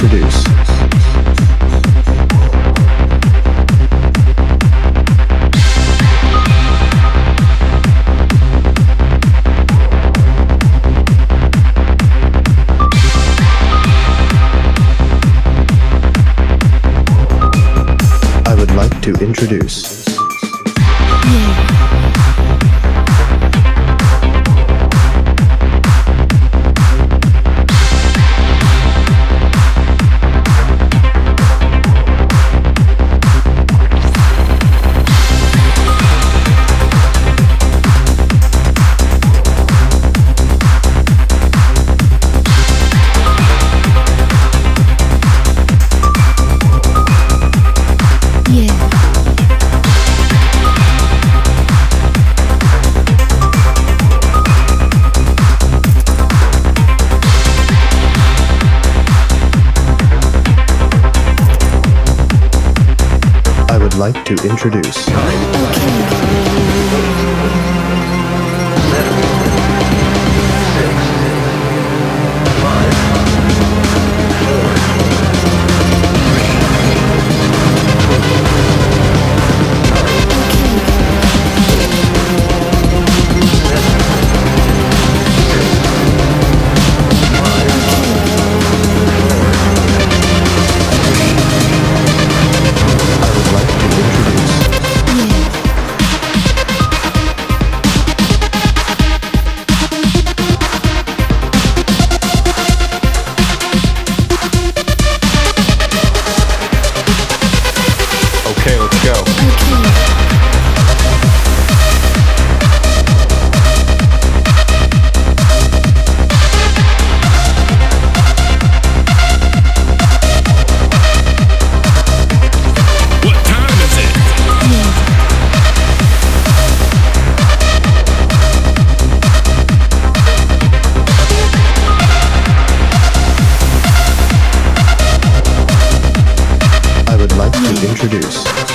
produce. I would like to introduce. Yeah. Like to introduce. introduce.